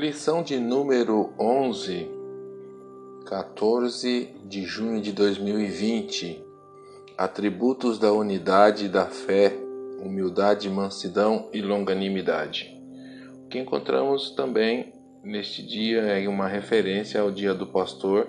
Lição de número 11, 14 de junho de 2020. Atributos da unidade da fé, humildade, mansidão e longanimidade. O que encontramos também neste dia é uma referência ao Dia do Pastor,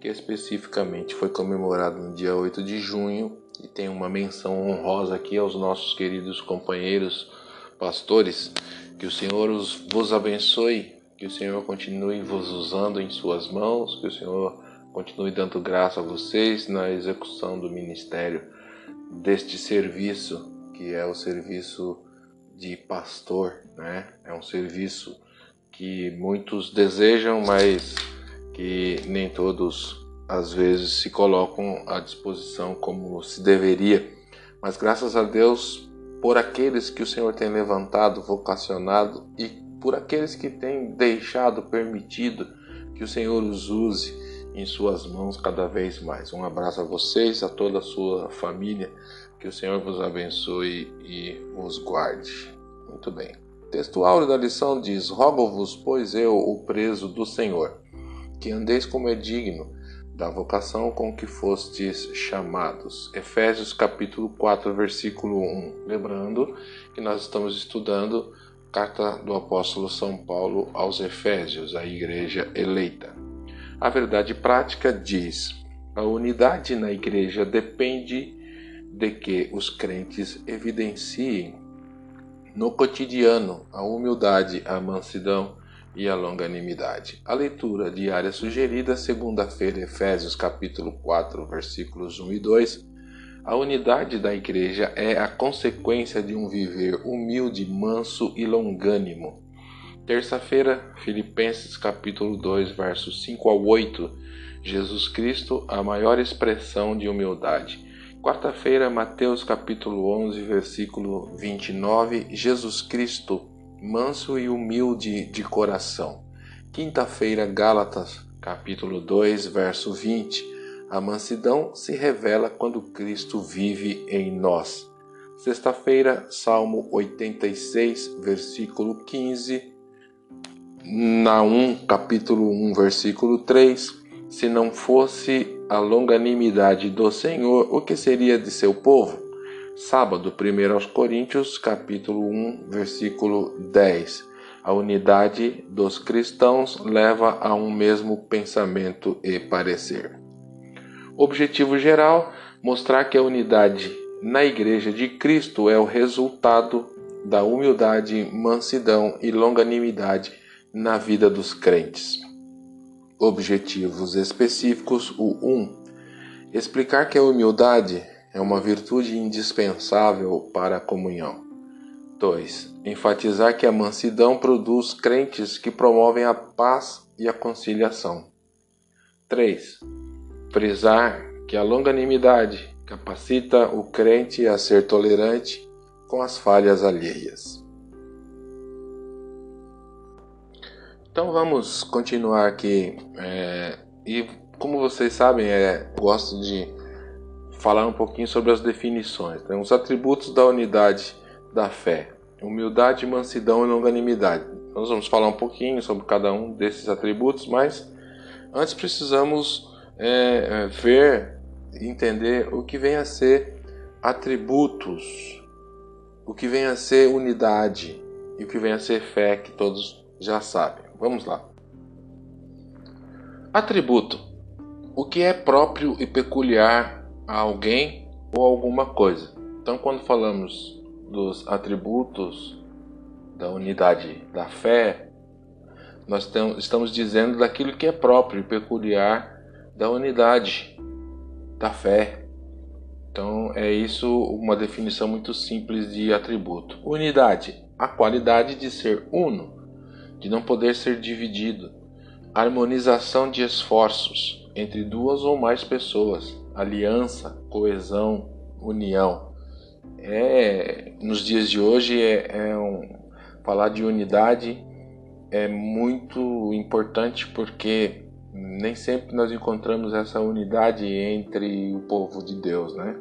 que especificamente foi comemorado no dia 8 de junho, e tem uma menção honrosa aqui aos nossos queridos companheiros pastores. Que o Senhor vos abençoe que o Senhor continue vos usando em suas mãos, que o Senhor continue dando graça a vocês na execução do ministério deste serviço, que é o serviço de pastor, né? É um serviço que muitos desejam, mas que nem todos às vezes se colocam à disposição como se deveria. Mas graças a Deus por aqueles que o Senhor tem levantado, vocacionado e por aqueles que têm deixado, permitido que o Senhor os use em suas mãos cada vez mais. Um abraço a vocês, a toda a sua família, que o Senhor vos abençoe e vos guarde. Muito bem. Áureo da lição diz: Rogo-vos, pois eu, o preso do Senhor, que andeis como é digno da vocação com que fostes chamados. Efésios capítulo 4, versículo 1. Lembrando que nós estamos estudando Carta do apóstolo São Paulo aos Efésios, a igreja eleita. A verdade prática diz: a unidade na igreja depende de que os crentes evidenciem no cotidiano a humildade, a mansidão e a longanimidade. A leitura diária sugerida, segunda-feira, Efésios capítulo 4, versículos 1 e 2, a unidade da igreja é a consequência de um viver humilde, manso e longânimo. Terça-feira, Filipenses capítulo 2, versos 5 ao 8. Jesus Cristo, a maior expressão de humildade. Quarta-feira, Mateus capítulo 11, versículo 29. Jesus Cristo, manso e humilde de coração. Quinta-feira, Gálatas capítulo 2, verso 20. A mansidão se revela quando Cristo vive em nós. Sexta-feira, Salmo 86, versículo 15. Naum, capítulo 1, versículo 3. Se não fosse a longanimidade do Senhor, o que seria de seu povo? Sábado, 1 aos Coríntios, capítulo 1, versículo 10. A unidade dos cristãos leva a um mesmo pensamento e parecer. Objetivo geral: mostrar que a unidade na Igreja de Cristo é o resultado da humildade, mansidão e longanimidade na vida dos crentes. Objetivos específicos: o 1. Um, explicar que a humildade é uma virtude indispensável para a comunhão. 2. Enfatizar que a mansidão produz crentes que promovem a paz e a conciliação. 3 frisar que a longanimidade capacita o crente a ser tolerante com as falhas alheias. Então vamos continuar aqui. É, e como vocês sabem, é, gosto de falar um pouquinho sobre as definições. Né? Os atributos da unidade da fé: humildade, mansidão e longanimidade. Nós vamos falar um pouquinho sobre cada um desses atributos, mas antes precisamos é, é, ver, entender o que vem a ser atributos, o que vem a ser unidade e o que vem a ser fé, que todos já sabem. Vamos lá. Atributo: o que é próprio e peculiar a alguém ou alguma coisa. Então, quando falamos dos atributos da unidade da fé, nós estamos dizendo daquilo que é próprio e peculiar da unidade da fé. Então é isso uma definição muito simples de atributo. Unidade, a qualidade de ser uno, de não poder ser dividido. Harmonização de esforços entre duas ou mais pessoas, aliança, coesão, união. É nos dias de hoje é, é um, falar de unidade é muito importante porque nem sempre nós encontramos essa unidade entre o povo de Deus, né?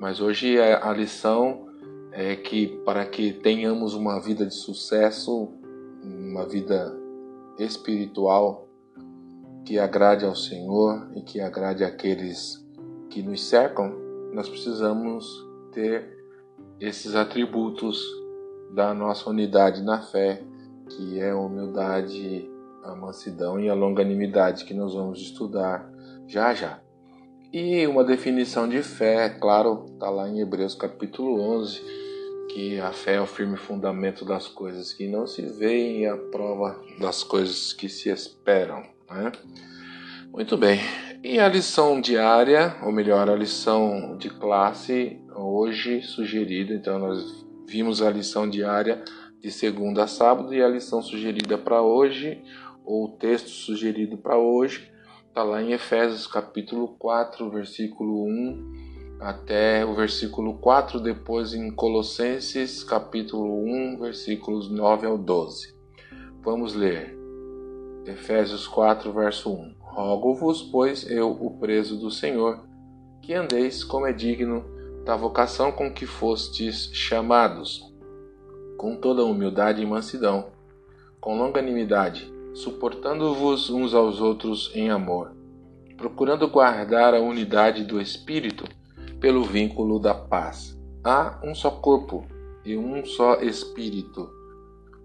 Mas hoje a lição é que para que tenhamos uma vida de sucesso, uma vida espiritual que agrade ao Senhor e que agrade àqueles que nos cercam, nós precisamos ter esses atributos da nossa unidade na fé, que é humildade, a mansidão e a longanimidade que nós vamos estudar já já. E uma definição de fé, claro, está lá em Hebreus capítulo 11, que a fé é o firme fundamento das coisas que não se veem e a prova das coisas que se esperam. Né? Muito bem. E a lição diária, ou melhor, a lição de classe hoje sugerida, então nós vimos a lição diária de segunda a sábado e a lição sugerida para hoje, ou o texto sugerido para hoje, está lá em Efésios capítulo 4, versículo 1 até o versículo 4, depois em Colossenses capítulo 1, versículos 9 ao 12. Vamos ler. Efésios 4, verso 1. Rogo-vos, pois eu, o preso do Senhor, que andeis como é digno da vocação com que fostes chamados, com toda humildade e mansidão, com longanimidade, suportando-vos uns aos outros em amor, procurando guardar a unidade do Espírito pelo vínculo da paz. Há um só corpo e um só Espírito,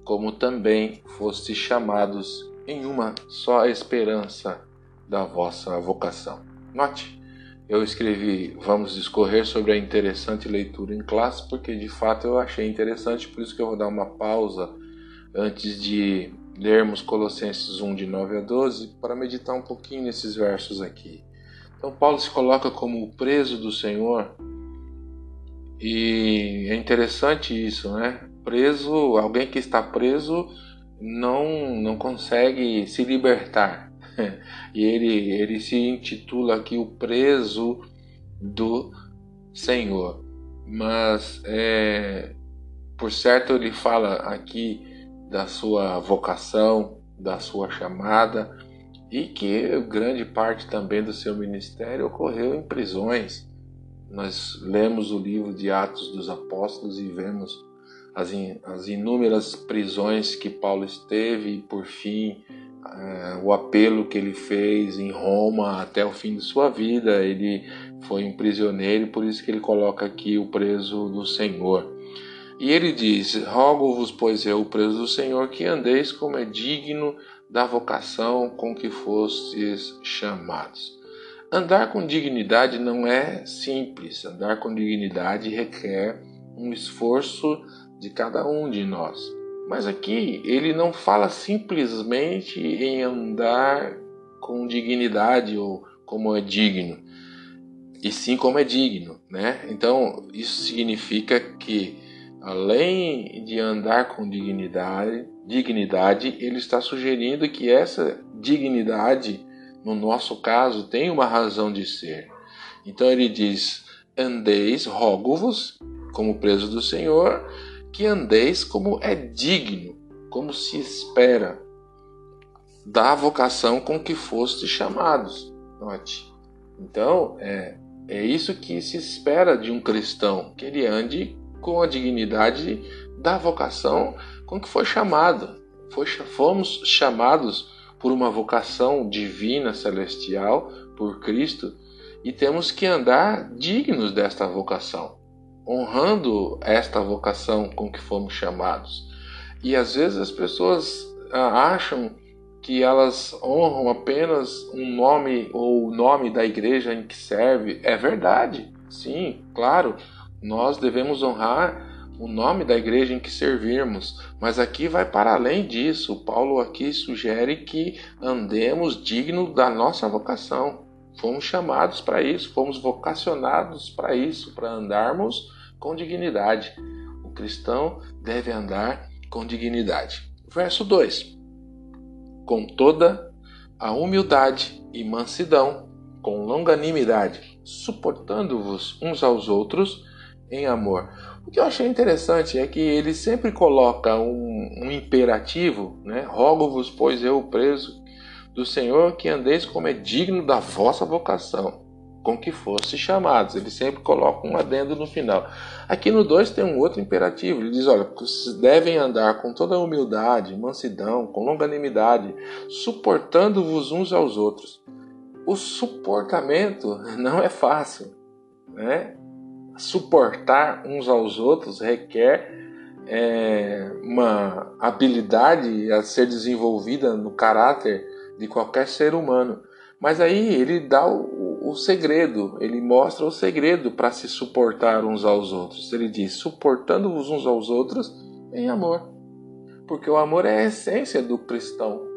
como também fostes chamados em uma só esperança da vossa vocação. Note, eu escrevi Vamos discorrer sobre a interessante leitura em classe, porque de fato eu achei interessante, por isso que eu vou dar uma pausa antes de lermos Colossenses 1, de 9 a 12, para meditar um pouquinho nesses versos aqui. Então, Paulo se coloca como o preso do Senhor, e é interessante isso, né? Preso, alguém que está preso não, não consegue se libertar. e ele, ele se intitula aqui o preso do Senhor. Mas, é, por certo, ele fala aqui da sua vocação, da sua chamada e que grande parte também do seu ministério ocorreu em prisões. Nós lemos o livro de Atos dos Apóstolos e vemos as, in, as inúmeras prisões que Paulo esteve e, por fim, é, o apelo que ele fez em Roma até o fim de sua vida. Ele foi um prisioneiro, por isso que ele coloca aqui o preso do Senhor. E ele diz: Rogo-vos, pois eu, preso do Senhor, que andeis como é digno da vocação com que fostes chamados. Andar com dignidade não é simples. Andar com dignidade requer um esforço de cada um de nós. Mas aqui ele não fala simplesmente em andar com dignidade ou como é digno, e sim como é digno, né? Então isso significa que além de andar com dignidade, dignidade, ele está sugerindo que essa dignidade, no nosso caso, tem uma razão de ser. Então ele diz: andeis, rogo-vos, como preso do Senhor, que andeis como é digno, como se espera, da vocação com que foste chamados. Note. Então, é, é isso que se espera de um cristão, que ele ande com a dignidade da vocação com que foi chamado. Foi, fomos chamados por uma vocação divina, celestial, por Cristo, e temos que andar dignos desta vocação honrando esta vocação com que fomos chamados. E às vezes as pessoas ah, acham que elas honram apenas um nome ou o nome da igreja em que serve. É verdade, sim, claro, nós devemos honrar o nome da igreja em que servirmos, mas aqui vai para além disso. Paulo aqui sugere que andemos digno da nossa vocação. Fomos chamados para isso, fomos vocacionados para isso, para andarmos com dignidade. O cristão deve andar com dignidade. Verso 2: Com toda a humildade e mansidão, com longanimidade, suportando-vos uns aos outros em amor. O que eu achei interessante é que ele sempre coloca um, um imperativo, né? Rogo-vos, pois eu, preso do Senhor, que andeis como é digno da vossa vocação. com que fosse chamados. Ele sempre coloca um adendo no final. Aqui no 2 tem um outro imperativo. Ele diz: olha, vocês devem andar com toda humildade, mansidão, com longanimidade, suportando-vos uns aos outros. O suportamento não é fácil, né? Suportar uns aos outros requer é, uma habilidade a ser desenvolvida no caráter de qualquer ser humano. Mas aí ele dá o, o segredo, ele mostra o segredo para se suportar uns aos outros. Ele diz: suportando-vos uns aos outros em amor. Porque o amor é a essência do cristão.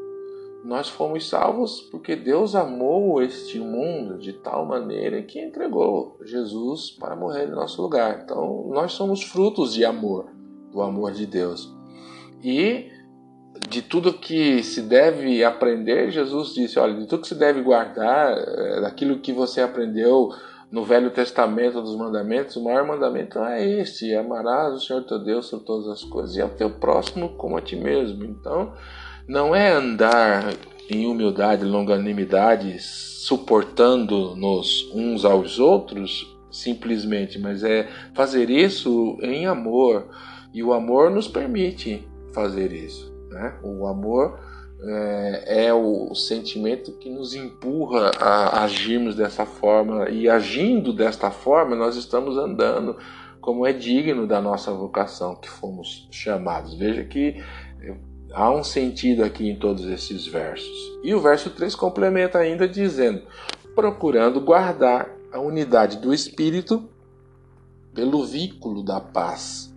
Nós fomos salvos porque Deus amou este mundo de tal maneira que entregou Jesus para morrer em nosso lugar. Então, nós somos frutos de amor, do amor de Deus. E de tudo que se deve aprender, Jesus disse: olha, de tudo que se deve guardar, eh, daquilo que você aprendeu no Velho Testamento dos mandamentos, o maior mandamento é este: amarás o Senhor teu Deus sobre todas as coisas e ao teu próximo como a ti mesmo. Então, não é andar em humildade, longanimidade, suportando-nos uns aos outros simplesmente, mas é fazer isso em amor. E o amor nos permite fazer isso. Né? O amor é, é, o sentimento que nos empurra a agirmos dessa forma, e agindo desta forma, nós estamos andando como é digno da nossa vocação que fomos chamados. Veja que há um sentido aqui em todos esses versos. E o verso 3 complementa ainda dizendo: procurando guardar a unidade do espírito pelo vínculo da paz.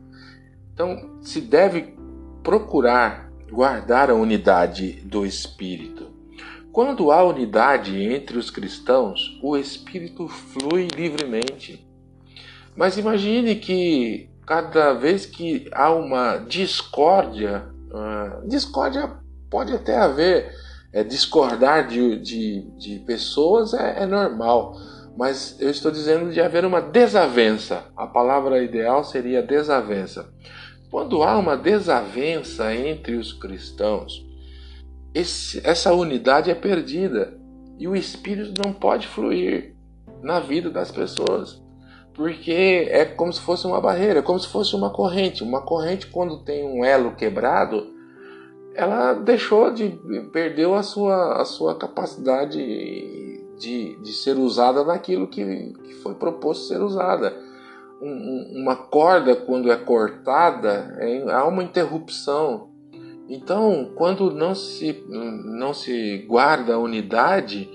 Então, se deve procurar guardar a unidade do Espírito. Quando há unidade entre os cristãos, o Espírito flui livremente. Mas imagine que cada vez que há uma discórdia, uh, discórdia pode até haver, é, discordar de, de, de pessoas é, é normal, mas eu estou dizendo de haver uma desavença. A palavra ideal seria desavença. Quando há uma desavença entre os cristãos, esse, essa unidade é perdida e o Espírito não pode fluir na vida das pessoas, porque é como se fosse uma barreira, como se fosse uma corrente. Uma corrente, quando tem um elo quebrado, ela deixou de perdeu a sua, a sua capacidade de, de ser usada naquilo que, que foi proposto ser usada uma corda, quando é cortada, é, há uma interrupção. Então, quando não se, não se guarda a unidade,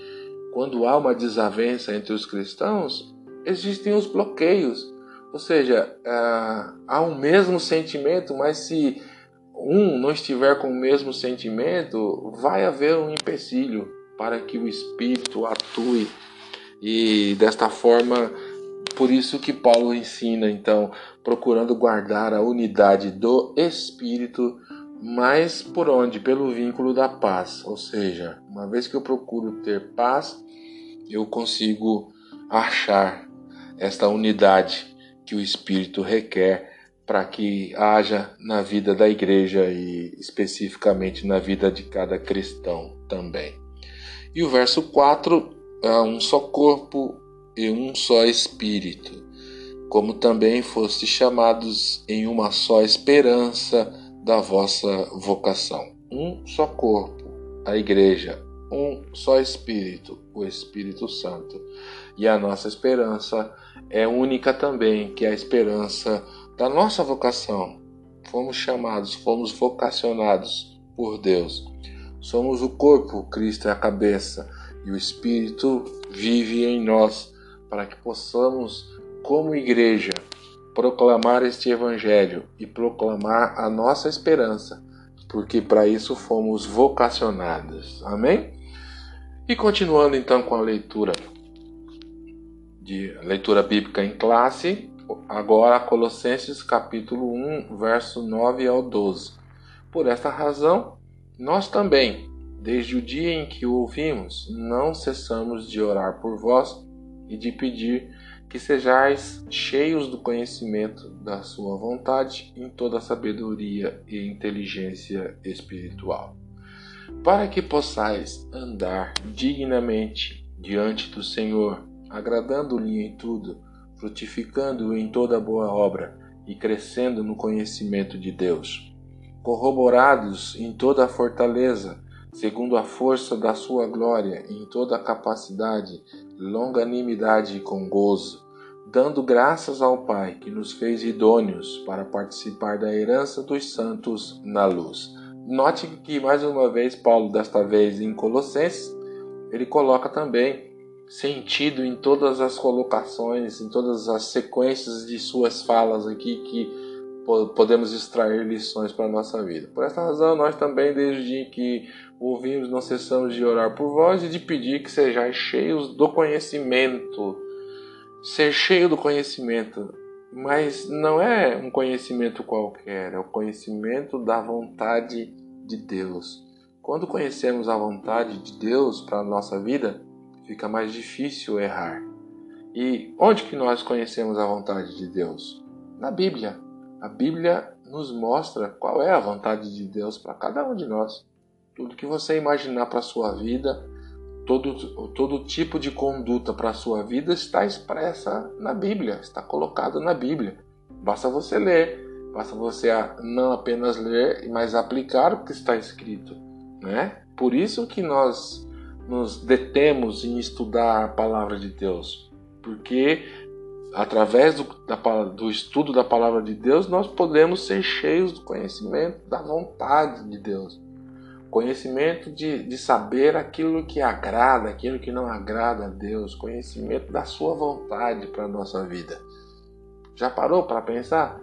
quando há uma desavença entre os cristãos, existem os bloqueios. Ou seja, há um mesmo sentimento, mas se um não estiver com o mesmo sentimento, vai haver um empecilho para que o Espírito atue e desta forma por isso que Paulo ensina, então, procurando guardar a unidade do espírito, mas por onde? Pelo vínculo da paz. Ou seja, uma vez que eu procuro ter paz, eu consigo achar esta unidade que o espírito requer para que haja na vida da igreja e especificamente na vida de cada cristão também. E o verso 4 é um só corpo, e um só Espírito, como também fostes chamados em uma só esperança da vossa vocação. Um só corpo, a Igreja, um só Espírito, o Espírito Santo. E a nossa esperança é única também, que é a esperança da nossa vocação. Fomos chamados, fomos vocacionados por Deus. Somos o corpo, Cristo é a cabeça, e o Espírito vive em nós para que possamos, como igreja, proclamar este Evangelho e proclamar a nossa esperança, porque para isso fomos vocacionados. Amém? E continuando então com a leitura de leitura bíblica em classe, agora Colossenses capítulo 1, verso 9 ao 12. Por esta razão, nós também, desde o dia em que o ouvimos, não cessamos de orar por vós e de pedir que sejais cheios do conhecimento da Sua vontade em toda sabedoria e inteligência espiritual, para que possais andar dignamente diante do Senhor, agradando-lhe em tudo, frutificando em toda boa obra e crescendo no conhecimento de Deus. Corroborados em toda a fortaleza, segundo a força da sua glória, em toda a capacidade, longanimidade e com gozo, dando graças ao Pai que nos fez idôneos para participar da herança dos santos na luz. Note que mais uma vez Paulo, desta vez em Colossenses, ele coloca também sentido em todas as colocações, em todas as sequências de suas falas aqui que podemos extrair lições para a nossa vida. Por essa razão, nós também, desde o dia que ouvimos, não cessamos de orar por vós e de pedir que sejais cheios do conhecimento. Ser cheio do conhecimento, mas não é um conhecimento qualquer, é o conhecimento da vontade de Deus. Quando conhecemos a vontade de Deus para a nossa vida, fica mais difícil errar. E onde que nós conhecemos a vontade de Deus? Na Bíblia. A Bíblia nos mostra qual é a vontade de Deus para cada um de nós. Tudo que você imaginar para a sua vida, todo, todo tipo de conduta para a sua vida está expressa na Bíblia, está colocado na Bíblia. Basta você ler, basta você não apenas ler, mas aplicar o que está escrito. Né? Por isso que nós nos detemos em estudar a palavra de Deus, porque através do, da, do, estudo da palavra de Deus nós podemos ser cheios do conhecimento da vontade de Deus, conhecimento de, de saber aquilo que agrada, aquilo que não agrada a Deus, conhecimento da Sua vontade para a nossa vida. Já parou para pensar?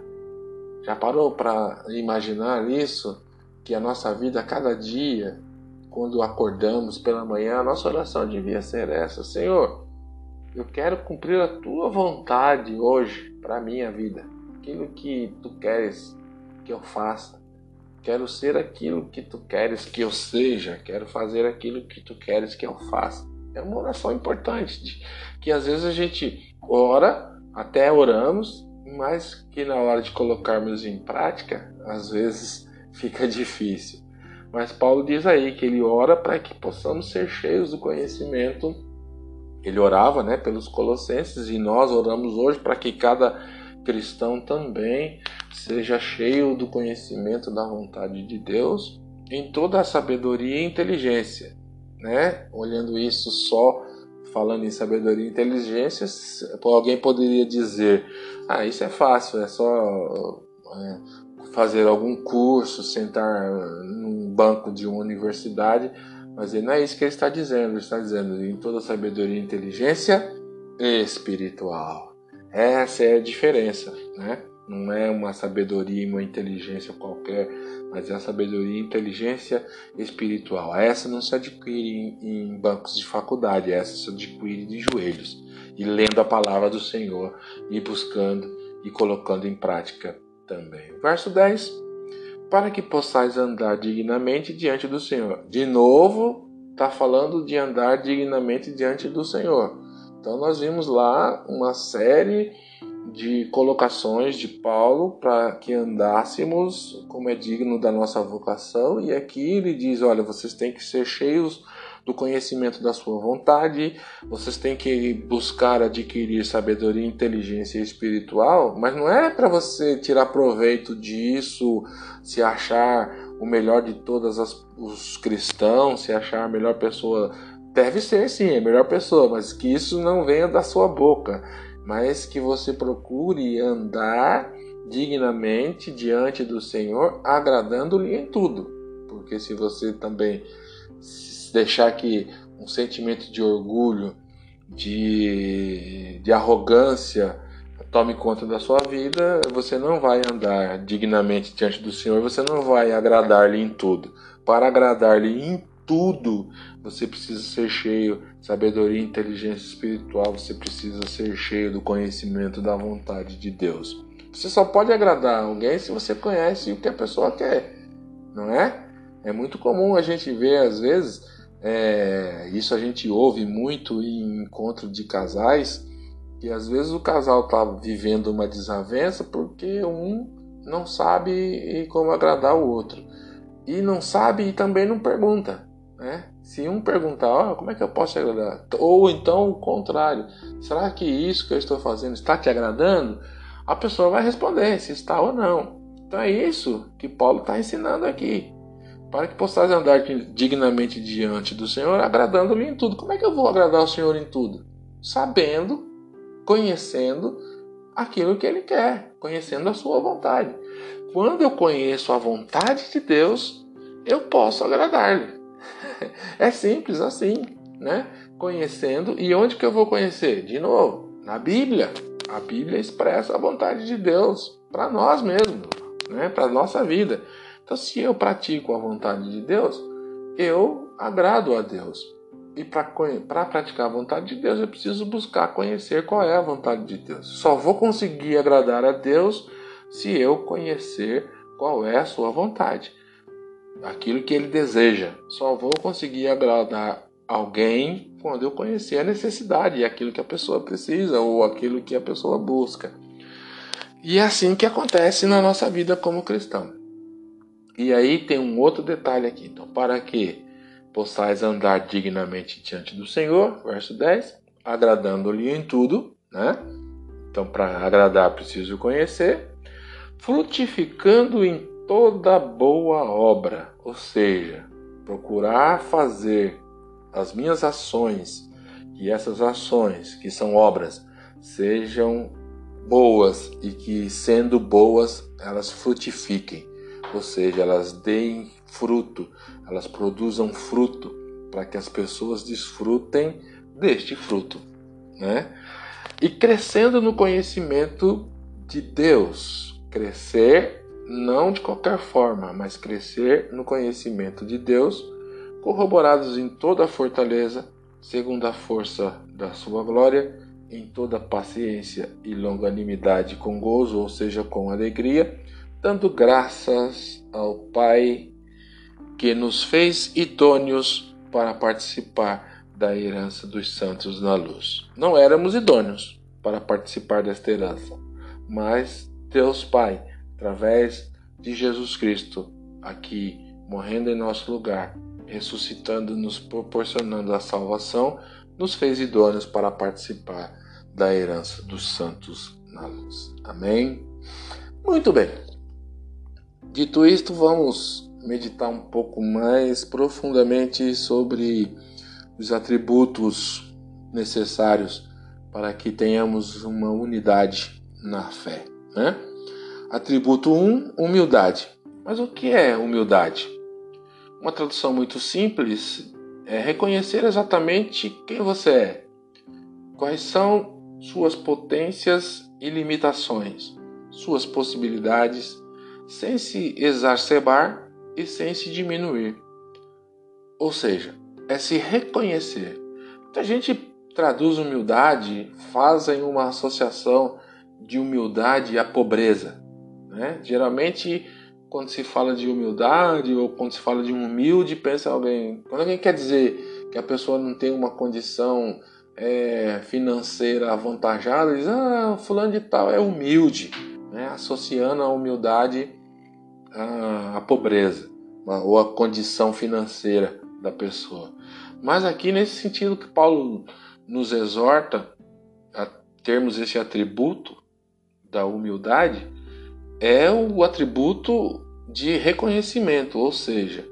Já parou para imaginar isso? Que a nossa vida, cada dia, quando acordamos pela manhã, a nossa oração devia ser essa: Senhor, eu quero cumprir a tua vontade hoje para a minha vida. Aquilo que tu queres que eu faça. Quero ser aquilo que tu queres que eu seja. Quero fazer aquilo que tu queres que eu faça. É uma oração importante, que às vezes a gente ora, até oramos, mas que na hora de colocarmos em prática, às vezes fica difícil. Mas Paulo diz aí que ele ora para que possamos ser cheios do conhecimento. Ele orava, né, pelos colossenses e nós oramos hoje para que cada cristão também seja cheio do conhecimento da vontade de Deus em toda a sabedoria e inteligência, né? Olhando isso só falando em sabedoria e inteligência, alguém poderia dizer: "Ah, isso é fácil, é só é, fazer algum curso, sentar num banco de uma universidade, mas não é isso que ele está dizendo. Ele está dizendo em toda sabedoria e inteligência espiritual. Essa é a diferença, né? Não é uma sabedoria e uma inteligência qualquer, mas é a sabedoria e inteligência espiritual. Essa não se adquire em, bancos de faculdade, essa se adquire de joelhos e lendo a palavra do Senhor e buscando e colocando em prática também. Verso 10: Para que possais andar dignamente diante do Senhor. De novo, está falando de andar dignamente diante do Senhor. Então, nós vimos lá uma série de colocações de Paulo para que andássemos como é digno da nossa vocação, e aqui ele diz: olha, vocês têm que ser cheios do conhecimento da sua vontade, vocês têm que buscar adquirir sabedoria, inteligência espiritual, mas não é para você tirar proveito disso, se achar o melhor de todos os cristãos, se achar a melhor pessoa. Deve ser sim, a melhor pessoa, mas que isso não venha da sua boca, mas que você procure andar dignamente diante do Senhor, agradando-lhe em tudo. Porque se você também deixar que um sentimento de orgulho, de, de arrogância tome conta da sua vida, você não vai andar dignamente diante do Senhor, você não vai agradar-lhe em tudo. Para agradar-lhe em tudo, você precisa ser cheio de sabedoria e inteligência espiritual, você precisa ser cheio do conhecimento da vontade de Deus. Você só pode agradar alguém se você conhece o que a pessoa quer, não é? É muito comum a gente ver, às vezes, é, isso a gente ouve muito em encontro de casais, que às vezes o casal está vivendo uma desavença porque um não sabe como agradar o outro. E não sabe e também não pergunta. Né? Se um perguntar, oh, como é que eu posso te agradar? Ou então o contrário, será que isso que eu estou fazendo está te agradando? A pessoa vai responder se está ou não. Então é isso que Paulo está ensinando aqui. Para que possais andar dignamente diante do Senhor, agradando-lhe em tudo. Como é que eu vou agradar o Senhor em tudo? Sabendo, conhecendo aquilo que Ele quer, conhecendo a Sua vontade. Quando eu conheço a vontade de Deus, eu posso agradar-lhe. É simples assim, né? Conhecendo. E onde que eu vou conhecer? De novo, na Bíblia. A Bíblia expressa a vontade de Deus para nós mesmos, né? Para nossa vida. Então, se eu pratico a vontade de Deus, eu agrado a Deus. E para praticar a vontade de Deus, eu preciso buscar conhecer qual é a vontade de Deus. Só vou conseguir agradar a Deus se eu conhecer qual é a sua vontade aquilo que ele deseja. Só vou conseguir agradar alguém quando eu conhecer a necessidade aquilo que a pessoa precisa ou aquilo que a pessoa busca. E é assim que acontece na nossa vida como cristão. E aí tem um outro detalhe aqui. Então, para que possais andar dignamente diante do Senhor, verso 10, agradando-lhe em tudo, né? Então, para agradar, preciso conhecer, frutificando em toda boa obra, ou seja, procurar fazer as minhas ações e essas ações que são obras sejam boas e que sendo boas elas frutifiquem, ou seja, elas deem fruto, elas produzam fruto para que as pessoas desfrutem deste fruto, né? E crescendo no conhecimento de Deus, crescer não de qualquer forma, mas crescer no conhecimento de Deus, corroborados em toda a fortaleza, segundo a força da sua glória, em toda paciência e longanimidade com gozo, ou seja, com alegria, dando graças ao Pai que nos fez idôneos para participar da herança dos santos na luz. Não éramos idôneos para participar desta herança, mas Deus Pai através de Jesus Cristo, aqui morrendo em nosso lugar, ressuscitando, nos proporcionando a salvação, nos fez idôneos para participar da herança dos santos na luz. Amém? Muito bem. Dito isto, vamos meditar um pouco mais profundamente sobre os atributos necessários para que tenhamos uma unidade na fé, né? Atributo 1, um, humildade. Mas o que é humildade? Uma tradução muito simples é reconhecer exatamente quem você é, quais são suas potências e limitações, suas possibilidades, sem se exacerbar e sem se diminuir. Ou seja, é se reconhecer. Muita gente traduz humildade, fazem uma associação de humildade à pobreza. Né? Geralmente, quando se fala de humildade ou quando se fala de um humilde, pensa alguém. Quando alguém quer dizer que a pessoa não tem uma condição é, financeira avantajada, diz: Ah, fulano de tal é humilde, né? associando a humildade à, à pobreza ou à condição financeira da pessoa. Mas aqui, nesse sentido que Paulo nos exorta a termos esse atributo da humildade, é o atributo de reconhecimento, ou seja,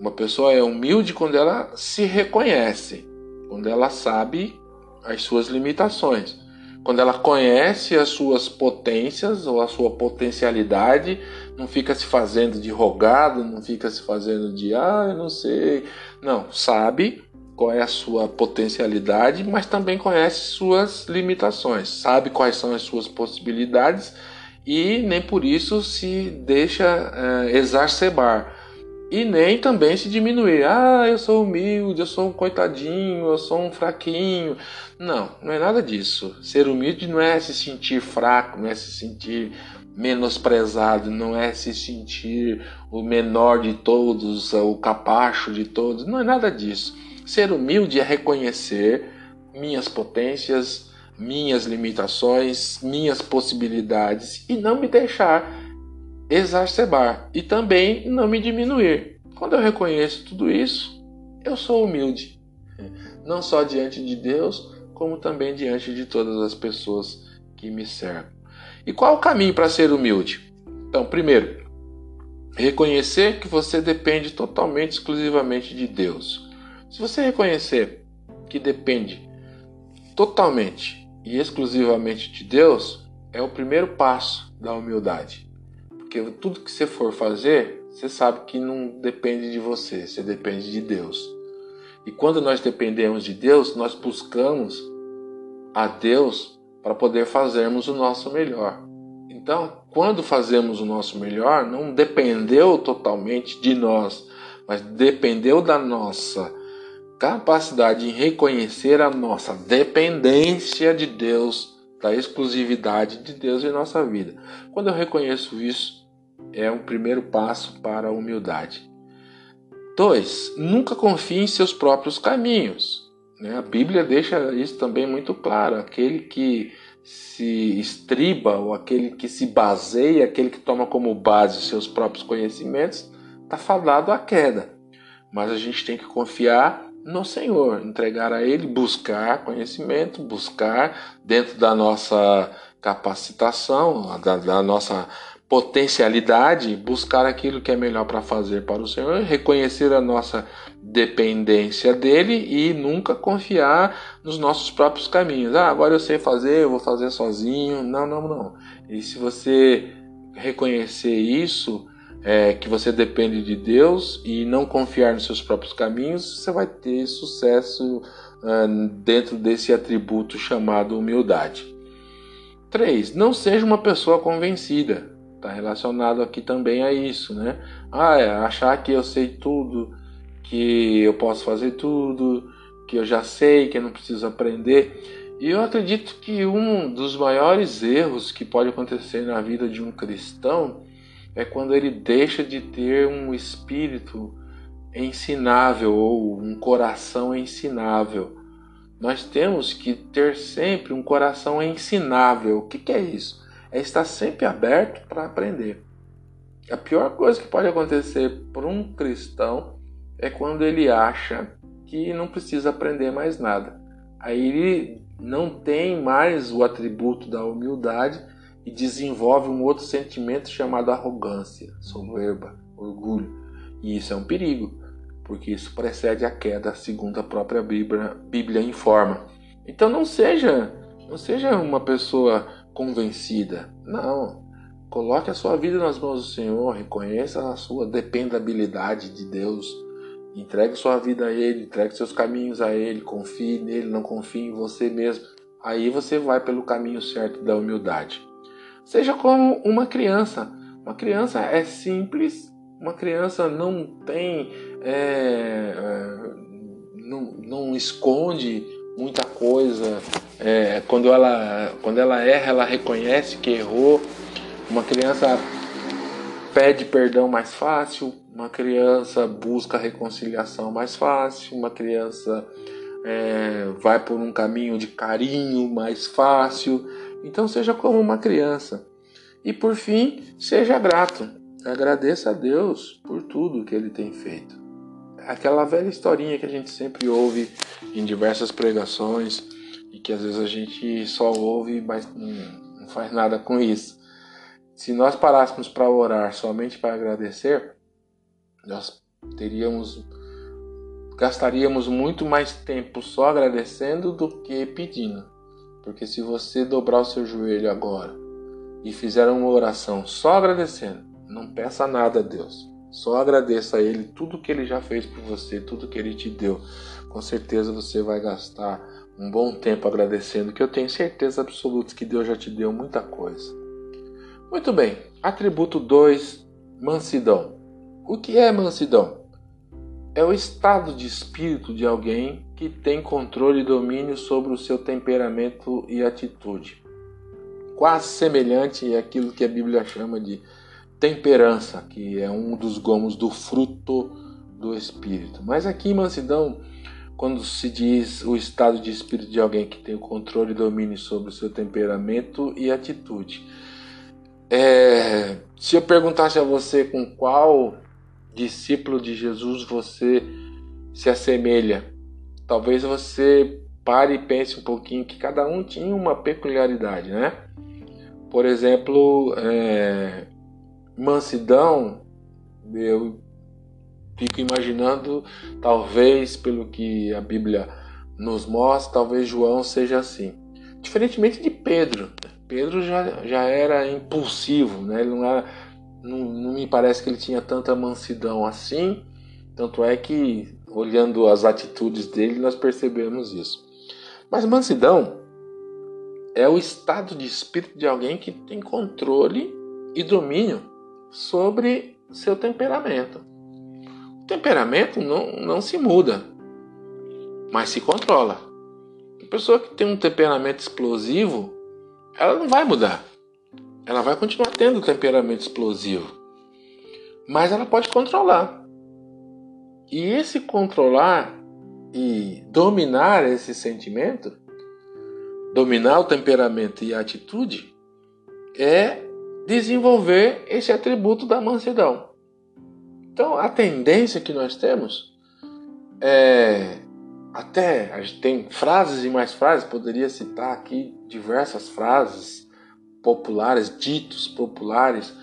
uma pessoa é humilde quando ela se reconhece, quando ela sabe as suas limitações, quando ela conhece as suas potências ou a sua potencialidade, não fica se fazendo de rogado, não fica se fazendo de ah, eu não sei. Não, sabe qual é a sua potencialidade, mas também conhece suas limitações, sabe quais são as suas possibilidades e nem por isso se deixa é, exacerbar e nem também se diminuir. Ah, eu sou humilde, eu sou um coitadinho, eu sou um fraquinho. Não, não é nada disso. Ser humilde não é se sentir fraco, não é se sentir menosprezado, não é se sentir o menor de todos, o capacho de todos. Não é nada disso. Ser humilde é reconhecer minhas potências, minhas limitações, minhas possibilidades e não me deixar exacerbar e também não me diminuir. Quando eu reconheço tudo isso, Eu sou humilde, não só diante de Deus, como também diante de todas as pessoas que me cercam. E qual o caminho para ser humilde? Então, primeiro, reconhecer que você depende totalmente, exclusivamente de Deus. Se você reconhecer que depende totalmente e exclusivamente de Deus, é o primeiro passo da humildade. Porque tudo que você for fazer, você sabe que não depende de você, você depende de Deus. E quando nós dependemos de Deus, nós buscamos a Deus para poder fazermos o nosso melhor. Então, quando fazemos o nosso melhor, não dependeu totalmente de nós, mas dependeu da nossa capacidade em reconhecer a nossa dependência de Deus, da exclusividade de Deus em nossa vida. Quando eu reconheço isso, é um primeiro passo para a humildade. 2. Nunca confie em seus próprios caminhos. Né? A Bíblia deixa isso também muito claro. Aquele que se estriba ou aquele que se baseia, aquele que toma como base seus próprios conhecimentos, está fadado à queda. Mas a gente tem que confiar no Senhor, entregar a Ele, buscar conhecimento, buscar dentro da nossa capacitação, da, da nossa potencialidade, buscar aquilo que é melhor para fazer para o Senhor, reconhecer a nossa dependência dele e nunca confiar nos nossos próprios caminhos. Ah, agora eu sei fazer, eu vou fazer sozinho. Não, não, não. E se você reconhecer isso, é, que você depende de Deus e não confiar nos seus próprios caminhos, você vai ter sucesso uh, dentro desse atributo chamado humildade. 3. Não seja uma pessoa convencida. Está relacionado aqui também a isso, né? Ah, é, achar que eu sei tudo, que eu posso fazer tudo, que eu já sei, que eu não preciso aprender. E eu acredito que um dos maiores erros que pode acontecer na vida de um cristão é quando ele deixa de ter um espírito ensinável ou um coração ensinável. Nós temos que ter sempre um coração ensinável. O que, que é isso? É estar sempre aberto para aprender. A pior coisa que pode acontecer para um cristão é quando ele acha que não precisa aprender mais nada. Aí ele não tem mais o atributo da humildade e desenvolve um outro sentimento chamado arrogância, soberba, orgulho. E isso é um perigo, porque isso precede a queda, segundo a própria Bíblia, Bíblia informa. Então não seja, não seja uma pessoa convencida. Não. Coloque a sua vida nas mãos do Senhor, reconheça a sua dependabilidade de Deus. Entregue sua vida a Ele, entregue seus caminhos a Ele, confie nele, não confie em você mesmo. Aí você vai pelo caminho certo da humildade. Seja como uma criança. Uma criança é simples, uma criança não tem. É, é não, não esconde muita coisa. É, quando, ela, quando ela erra, ela reconhece que errou. Uma criança pede perdão mais fácil, uma criança busca reconciliação mais fácil, uma criança é, vai por um caminho de carinho mais fácil. Então, seja como uma criança. E por fim, seja grato. Agradeça a Deus por tudo que Ele tem feito aquela velha historinha que a gente sempre ouve em diversas pregações e que às vezes a gente só ouve, mas não faz nada com isso. Se nós parássemos para orar somente para agradecer, nós teríamos gastaríamos muito mais tempo só agradecendo do que pedindo. Porque se você dobrar o seu joelho agora e fizer uma oração só agradecendo, não peça nada a Deus. Só agradeça a Ele tudo que Ele já fez por você, tudo que Ele te deu. Com certeza você vai gastar um bom tempo agradecendo, que eu tenho certeza absoluta que Deus já te deu muita coisa. Muito bem, atributo 2, mansidão. O que é mansidão? É o estado de espírito de alguém que tem controle e domínio sobre o seu temperamento e atitude. Quase semelhante àquilo que a Bíblia chama de temperança, que é um dos gomos do fruto do Espírito. Mas aqui mansidão, quando se diz o estado de espírito de alguém que tem o controle e domínio sobre o seu temperamento e atitude. É, se eu perguntasse a você com qual discípulo de Jesus você se assemelha. Talvez você pare e pense um pouquinho que cada um tinha uma peculiaridade, né? Por exemplo, é, mansidão, eu fico imaginando, talvez pelo que a Bíblia nos mostra, talvez João seja assim. Diferentemente de Pedro. Pedro já, já era impulsivo, né? ele não, era, não, não me parece que ele tinha tanta mansidão assim. Tanto é que, olhando as atitudes dele, nós percebemos isso. Mas mansidão é o estado de espírito de alguém que tem controle e domínio sobre seu temperamento. Temperamento não, não se muda, mas se controla. A pessoa que tem um temperamento explosivo, ela não vai mudar. Ela vai continuar tendo temperamento explosivo. Mas ela pode controlar. E esse controlar e dominar esse sentimento, dominar o temperamento e a atitude, é desenvolver esse atributo da mansidão. Então, a tendência que nós temos é até a gente tem frases e mais frases, poderia citar aqui diversas frases populares, ditos populares,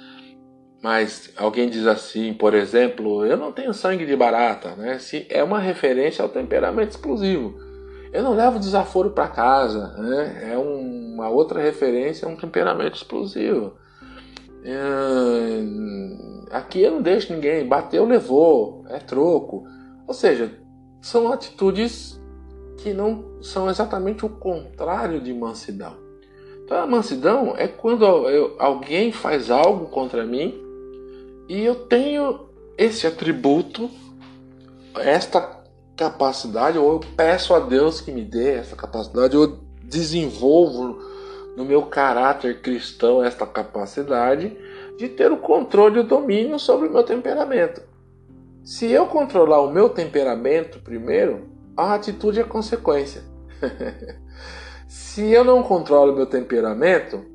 mas alguém diz assim, por exemplo, eu não tenho sangue de barata, né? Se é uma referência ao temperamento explosivo. Eu não levo desaforo para casa, né? É uma outra referência a um temperamento explosivo. É... Aqui eu não deixo ninguém, bateu, levou, é troco. Ou seja, são atitudes que não são exatamente o contrário de mansidão. Então, a mansidão é quando eu, alguém faz algo contra mim e eu tenho esse atributo, esta capacidade, ou eu peço a Deus que me dê essa capacidade, ou eu desenvolvo no meu caráter cristão esta capacidade de ter o controle e o domínio sobre o meu temperamento. Se eu controlar o meu temperamento primeiro, a atitude é consequência. Se eu não controlo o meu temperamento,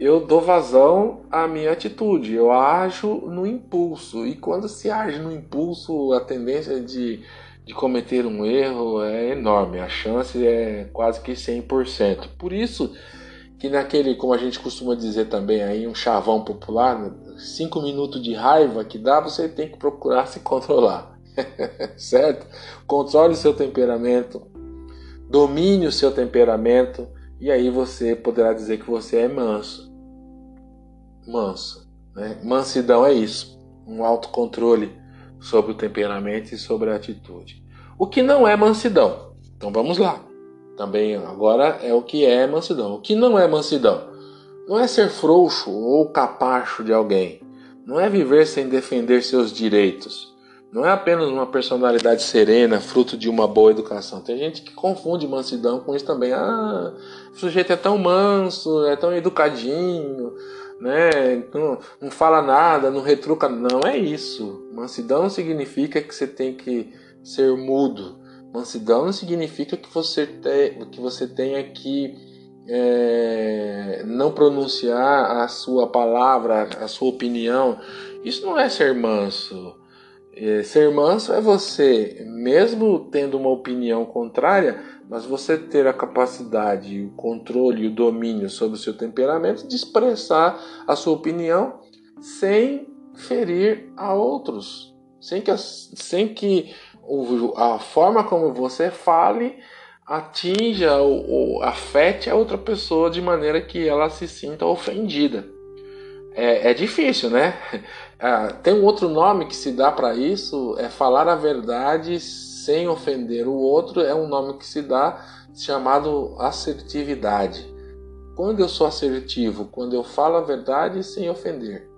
eu dou vazão à minha atitude, eu ajo no impulso. E quando se age no impulso, a tendência de, de cometer um erro é enorme, a chance é quase que 100%. Por isso que naquele, como a gente costuma dizer também aí, um chavão popular, cinco minutos de raiva que dá, você tem que procurar se controlar. certo? Controle seu temperamento, domine o seu temperamento, e aí você poderá dizer que você é manso. Manso. Né? Mansidão é isso, um autocontrole sobre o temperamento e sobre a atitude. O que não é mansidão? Então vamos lá. Também agora é o que é mansidão. O que não é mansidão? Não é ser frouxo ou capacho de alguém. Não é viver sem defender seus direitos. Não é apenas uma personalidade serena, fruto de uma boa educação. Tem gente que confunde mansidão com isso também. Ah, o sujeito é tão manso, é tão educadinho, né? Não, não fala nada, não retruca. Não é isso. Mansidão significa que você tem que ser mudo. Mansidão não significa que você, te, que você tenha que é, não pronunciar a sua palavra, a sua opinião, isso não é ser manso. É, ser manso é você, mesmo tendo uma opinião contrária, mas você ter a capacidade, o controle e o domínio sobre o seu temperamento de expressar a sua opinião sem ferir a outros, sem que, sem que a forma como você fale atinja ou, ou afete a outra pessoa de maneira que ela se sinta ofendida. É, é difícil, né? É, tem um outro nome que se dá para isso, é falar a verdade sem ofender o outro, é um nome que se dá chamado assertividade. Quando eu sou assertivo, quando eu falo a verdade sem ofender,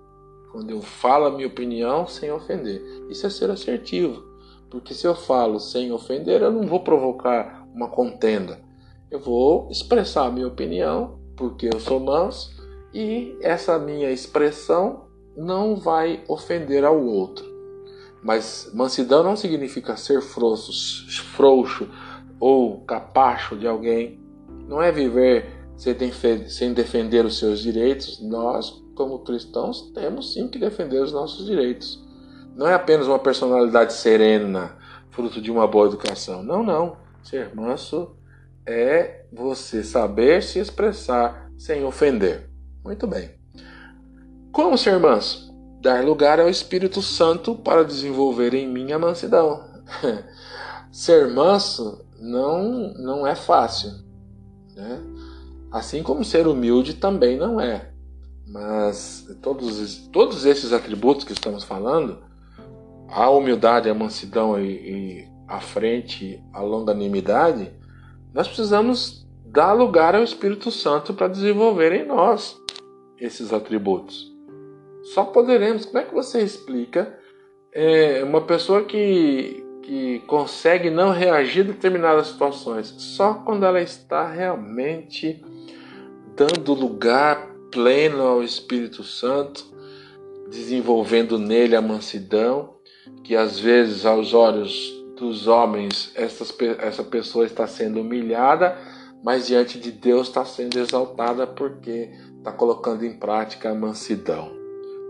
quando eu falo a minha opinião sem ofender, isso é ser assertivo. Porque se eu falo sem ofender, eu não vou provocar uma contenda. Eu vou expressar a minha opinião, porque eu sou manso, e essa minha expressão não vai ofender ao outro. Mas mansidão não significa ser frouxo, frouxo ou capacho de alguém. Não é viver sem defender os seus direitos. Nós, como cristãos, temos sim que defender os nossos direitos. Não é apenas uma personalidade serena, fruto de uma boa educação. Não, não. Ser manso é você saber se expressar sem ofender. Muito bem. Como ser manso? Dar lugar ao Espírito Santo para desenvolver em mim a mansidão. ser manso não, não é fácil. Né? Assim como ser humilde também não é. Mas todos, todos esses atributos que estamos falando, a humildade, a mansidão e, e a frente, a longanimidade, nós precisamos dar lugar ao Espírito Santo para desenvolver em nós esses atributos. Só poderemos. Como é que você explica é, uma pessoa que, que consegue não reagir a determinadas situações? Só quando ela está realmente dando lugar pleno ao Espírito Santo, desenvolvendo nele a mansidão, que às vezes aos olhos dos homens essas, essa pessoa está sendo humilhada, mas diante de Deus está sendo exaltada porque está colocando em prática a mansidão.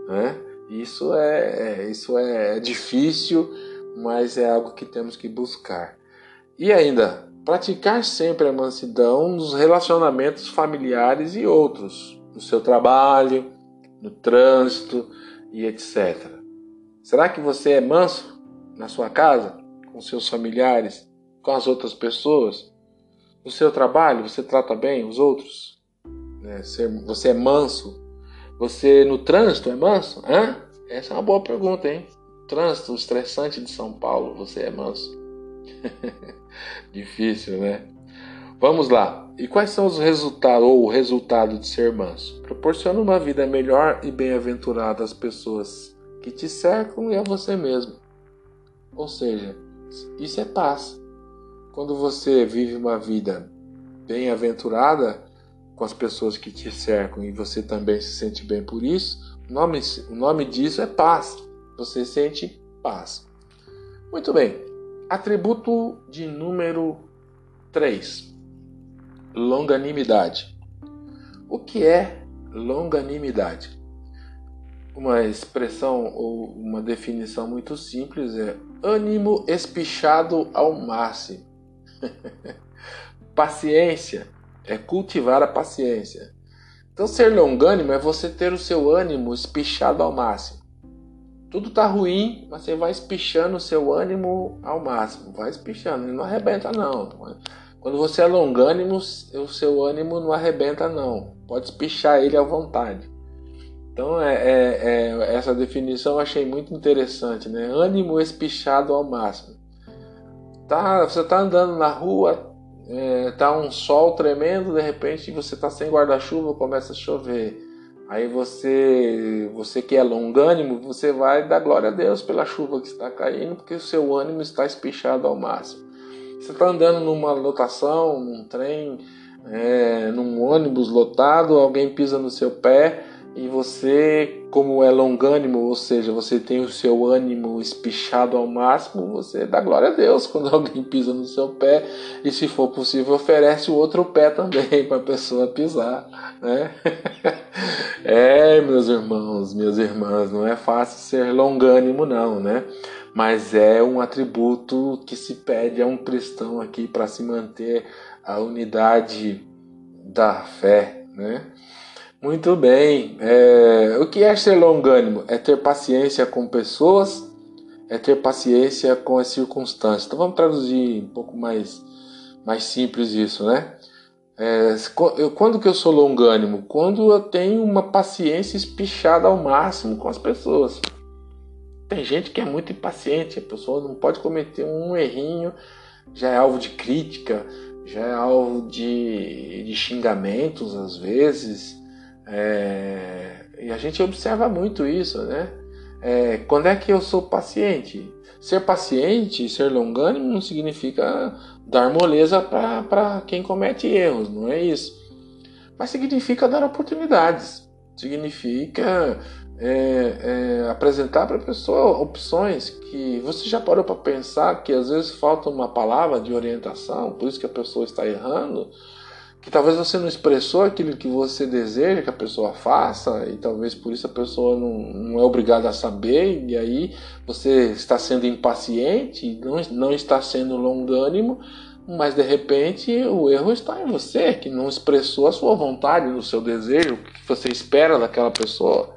Né? Isso é, é isso é difícil, mas é algo que temos que buscar. E ainda, praticar sempre a mansidão nos relacionamentos familiares e outros, no seu trabalho, no trânsito e etc. Será que você é manso na sua casa, com seus familiares, com as outras pessoas? No seu trabalho, você trata bem os outros? Né? Você é manso você no trânsito é manso? Hã? Essa é uma boa pergunta, hein? Trânsito estressante de São Paulo, você é manso? Difícil, né? Vamos lá. E quais são os resultados ou o resultado de ser manso? Proporciona uma vida melhor e bem-aventurada às pessoas que te cercam e a você mesmo. Ou seja, isso é paz. Quando você vive uma vida bem-aventurada, com as pessoas que te cercam e você também se sente bem por isso, o nome, o nome disso é paz. Você sente paz. Muito bem. Atributo de número 3. Longanimidade. O que é longanimidade? Uma expressão ou uma definição muito simples é ânimo espichado ao máximo. Paciência é cultivar a paciência. Então, ser longânimo é você ter o seu ânimo espichado ao máximo. Tudo tá ruim, mas você vai espichando o seu ânimo ao máximo. Vai espichando, não arrebenta não. Quando você é longânimo, o seu ânimo não arrebenta não. Pode espichar ele à vontade. Então, é, é, é, essa definição eu achei muito interessante, né? Ânimo espichado ao máximo. Tá, você está andando na rua, é, tá um sol tremendo, de repente você tá sem guarda-chuva, começa a chover. Aí você, você que é longânimo, você vai dar glória a Deus pela chuva que está caindo, porque o seu ânimo está espichado ao máximo. Você está andando numa lotação, num trem, é, num ônibus lotado, alguém pisa no seu pé, e você, como é longânimo, ou seja, você tem o seu ânimo espichado ao máximo, você dá glória a Deus quando alguém pisa no seu pé e, se for possível, oferece o outro pé também para a pessoa pisar, né? é, meus irmãos, minhas irmãs, não é fácil ser longânimo, não, né? Mas é um atributo que se pede a um cristão aqui para se manter a unidade da fé, né? Muito bem. É, o que é ser longânimo? É ter paciência com pessoas, é ter paciência com as circunstâncias. Então vamos traduzir um pouco mais, mais simples isso, né? É, quando que eu sou longânimo? Quando eu tenho uma paciência espichada ao máximo com as pessoas. Tem gente que é muito impaciente, a pessoa não pode cometer um errinho, já é alvo de crítica, já é alvo de, de xingamentos às vezes. É, e a gente observa muito isso, né? É, quando é que eu sou paciente? Ser paciente, ser longânimo não significa dar moleza para quem comete erros, não é isso. Mas significa dar oportunidades, significa é, é, apresentar para a pessoa opções que você já parou para pensar que às vezes falta uma palavra de orientação, por isso que a pessoa está errando. Que talvez você não expressou aquilo que você deseja que a pessoa faça, e talvez por isso a pessoa não, não é obrigada a saber, e aí você está sendo impaciente, não, não está sendo longânimo, mas de repente o erro está em você, que não expressou a sua vontade, o seu desejo, o que você espera daquela pessoa.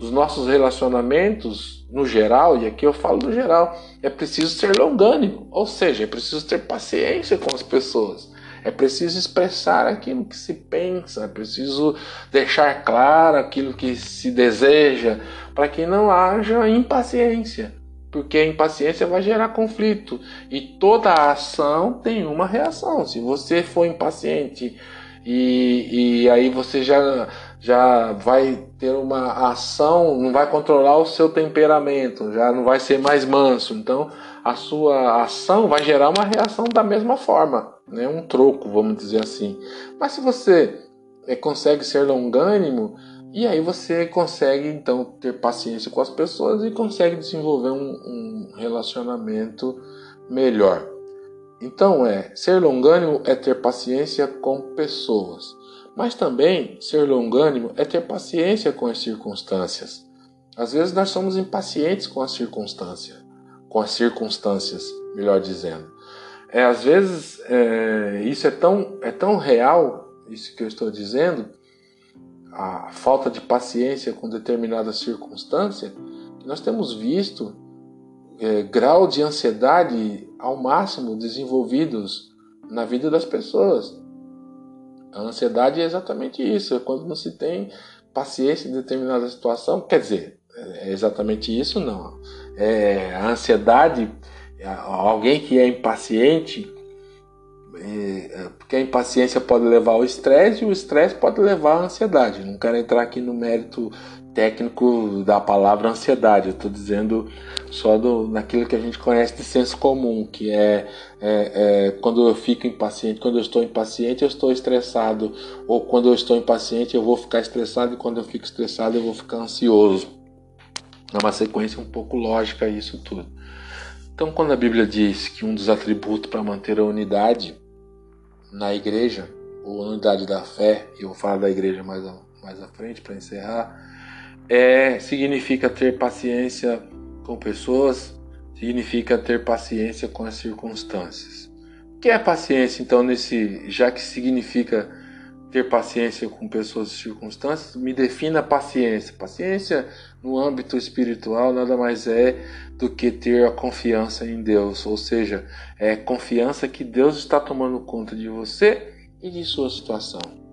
Dos nossos relacionamentos, no geral, e aqui eu falo no geral, é preciso ser longânimo, ou seja, é preciso ter paciência com as pessoas. É preciso expressar aquilo que se pensa, é preciso deixar claro aquilo que se deseja, para que não haja impaciência, porque a impaciência vai gerar conflito e toda ação tem uma reação. Se você for impaciente e, e aí você já, já vai ter uma ação, não vai controlar o seu temperamento, já não vai ser mais manso. Então a sua ação vai gerar uma reação da mesma forma né? um troco, vamos dizer assim. Mas se você é, consegue ser longânimo, e aí você consegue então ter paciência com as pessoas e consegue desenvolver um, um relacionamento melhor. Então é ser longânimo é ter paciência com pessoas, mas também ser longânimo é ter paciência com as circunstâncias. Às vezes nós somos impacientes com as circunstâncias, com as circunstâncias, melhor dizendo. É, às vezes é, isso é tão, é tão real, isso que eu estou dizendo, a falta de paciência com determinada circunstância, que nós temos visto é, grau de ansiedade ao máximo desenvolvidos na vida das pessoas. A ansiedade é exatamente isso, é quando não se tem paciência em determinada situação. Quer dizer, é exatamente isso não. É, a ansiedade alguém que é impaciente, é, porque a impaciência pode levar ao estresse e o estresse pode levar à ansiedade. Não quero entrar aqui no mérito técnico da palavra ansiedade, eu estou dizendo só do, naquilo que a gente conhece de senso comum, que é, é, é, quando eu fico impaciente, quando eu estou impaciente eu estou estressado, ou quando eu estou impaciente eu vou ficar estressado e quando eu fico estressado eu vou ficar ansioso. É uma sequência um pouco lógica isso tudo. Então, quando a Bíblia diz que um dos atributos para manter a unidade na igreja, ou a unidade da fé, e eu vou falar da igreja mais, a, mais à frente para encerrar, é, significa ter paciência com pessoas, significa ter paciência com as circunstâncias. O que é paciência, então, nesse, já que significa ter paciência com pessoas e circunstâncias, me defina paciência. Paciência no âmbito espiritual nada mais é do que ter a confiança em Deus, ou seja, é confiança que Deus está tomando conta de você e de sua situação.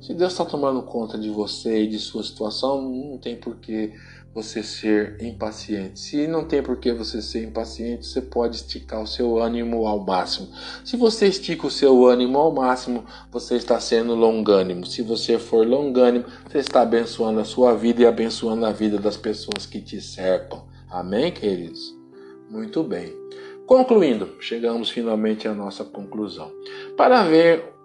Se Deus está tomando conta de você e de sua situação, não tem por que você ser impaciente. Se não tem por que você ser impaciente, você pode esticar o seu ânimo ao máximo. Se você estica o seu ânimo ao máximo, você está sendo longânimo. Se você for longânimo, você está abençoando a sua vida e abençoando a vida das pessoas que te cercam. Amém, queridos? Muito bem. Concluindo, chegamos finalmente à nossa conclusão. Para ver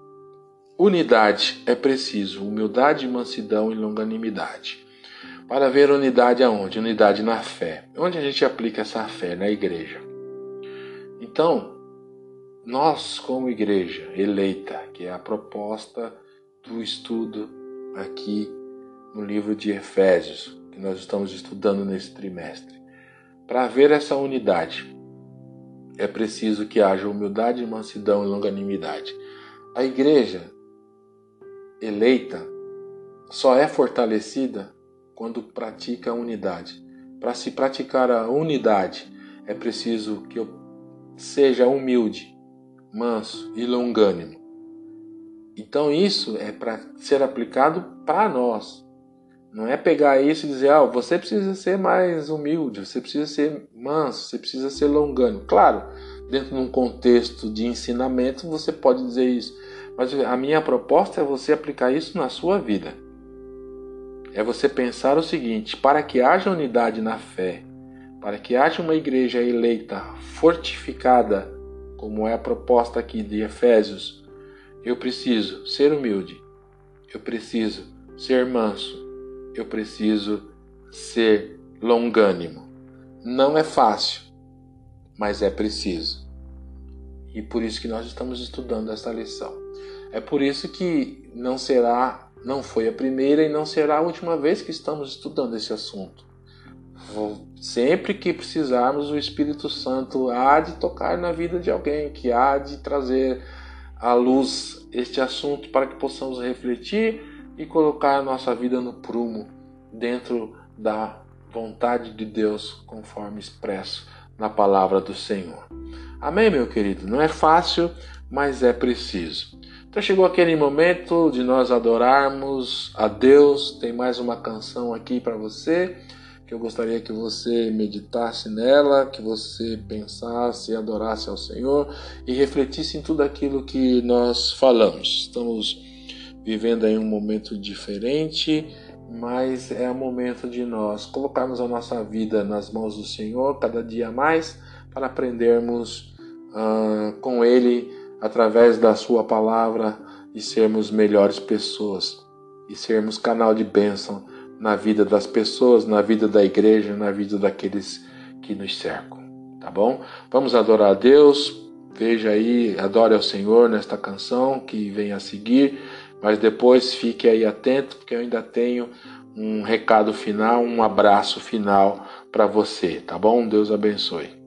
unidade é preciso humildade, mansidão e longanimidade. Para ver unidade aonde? Unidade na fé. Onde a gente aplica essa fé? Na igreja. Então, nós, como igreja eleita, que é a proposta do estudo aqui no livro de Efésios, que nós estamos estudando nesse trimestre, para ver essa unidade, é preciso que haja humildade, mansidão e longanimidade. A igreja eleita só é fortalecida quando pratica a unidade. Para se praticar a unidade, é preciso que eu seja humilde, manso e longânimo. Então isso é para ser aplicado para nós. Não é pegar isso e dizer, ah, você precisa ser mais humilde, você precisa ser manso, você precisa ser longânimo. Claro, dentro de um contexto de ensinamento você pode dizer isso, mas a minha proposta é você aplicar isso na sua vida é você pensar o seguinte: para que haja unidade na fé, para que haja uma igreja eleita, fortificada, como é a proposta aqui de Efésios, eu preciso ser humilde, eu preciso ser manso, eu preciso ser longânimo. Não é fácil, mas é preciso. E por isso que nós estamos estudando essa lição. É por isso que não será, não foi a primeira e não será a última vez que estamos estudando esse assunto. Sempre que precisarmos, o Espírito Santo há de tocar na vida de alguém, que há de trazer à luz este assunto para que possamos refletir e colocar a nossa vida no prumo, dentro da vontade de Deus, conforme expresso na palavra do Senhor. Amém, meu querido? Não é fácil, mas é preciso. Então chegou aquele momento de nós adorarmos a Deus. Tem mais uma canção aqui para você que eu gostaria que você meditasse nela, que você pensasse e adorasse ao Senhor e refletisse em tudo aquilo que nós falamos. Estamos vivendo aí um momento diferente, mas é o momento de nós colocarmos a nossa vida nas mãos do Senhor cada dia mais para aprendermos uh, com Ele através da Sua palavra e sermos melhores pessoas e sermos canal de bênção na vida das pessoas, na vida da igreja, na vida daqueles que nos cercam, tá bom? Vamos adorar a Deus. Veja aí, adore ao Senhor nesta canção que vem a seguir, mas depois fique aí atento, porque eu ainda tenho um recado final, um abraço final para você, tá bom? Deus abençoe.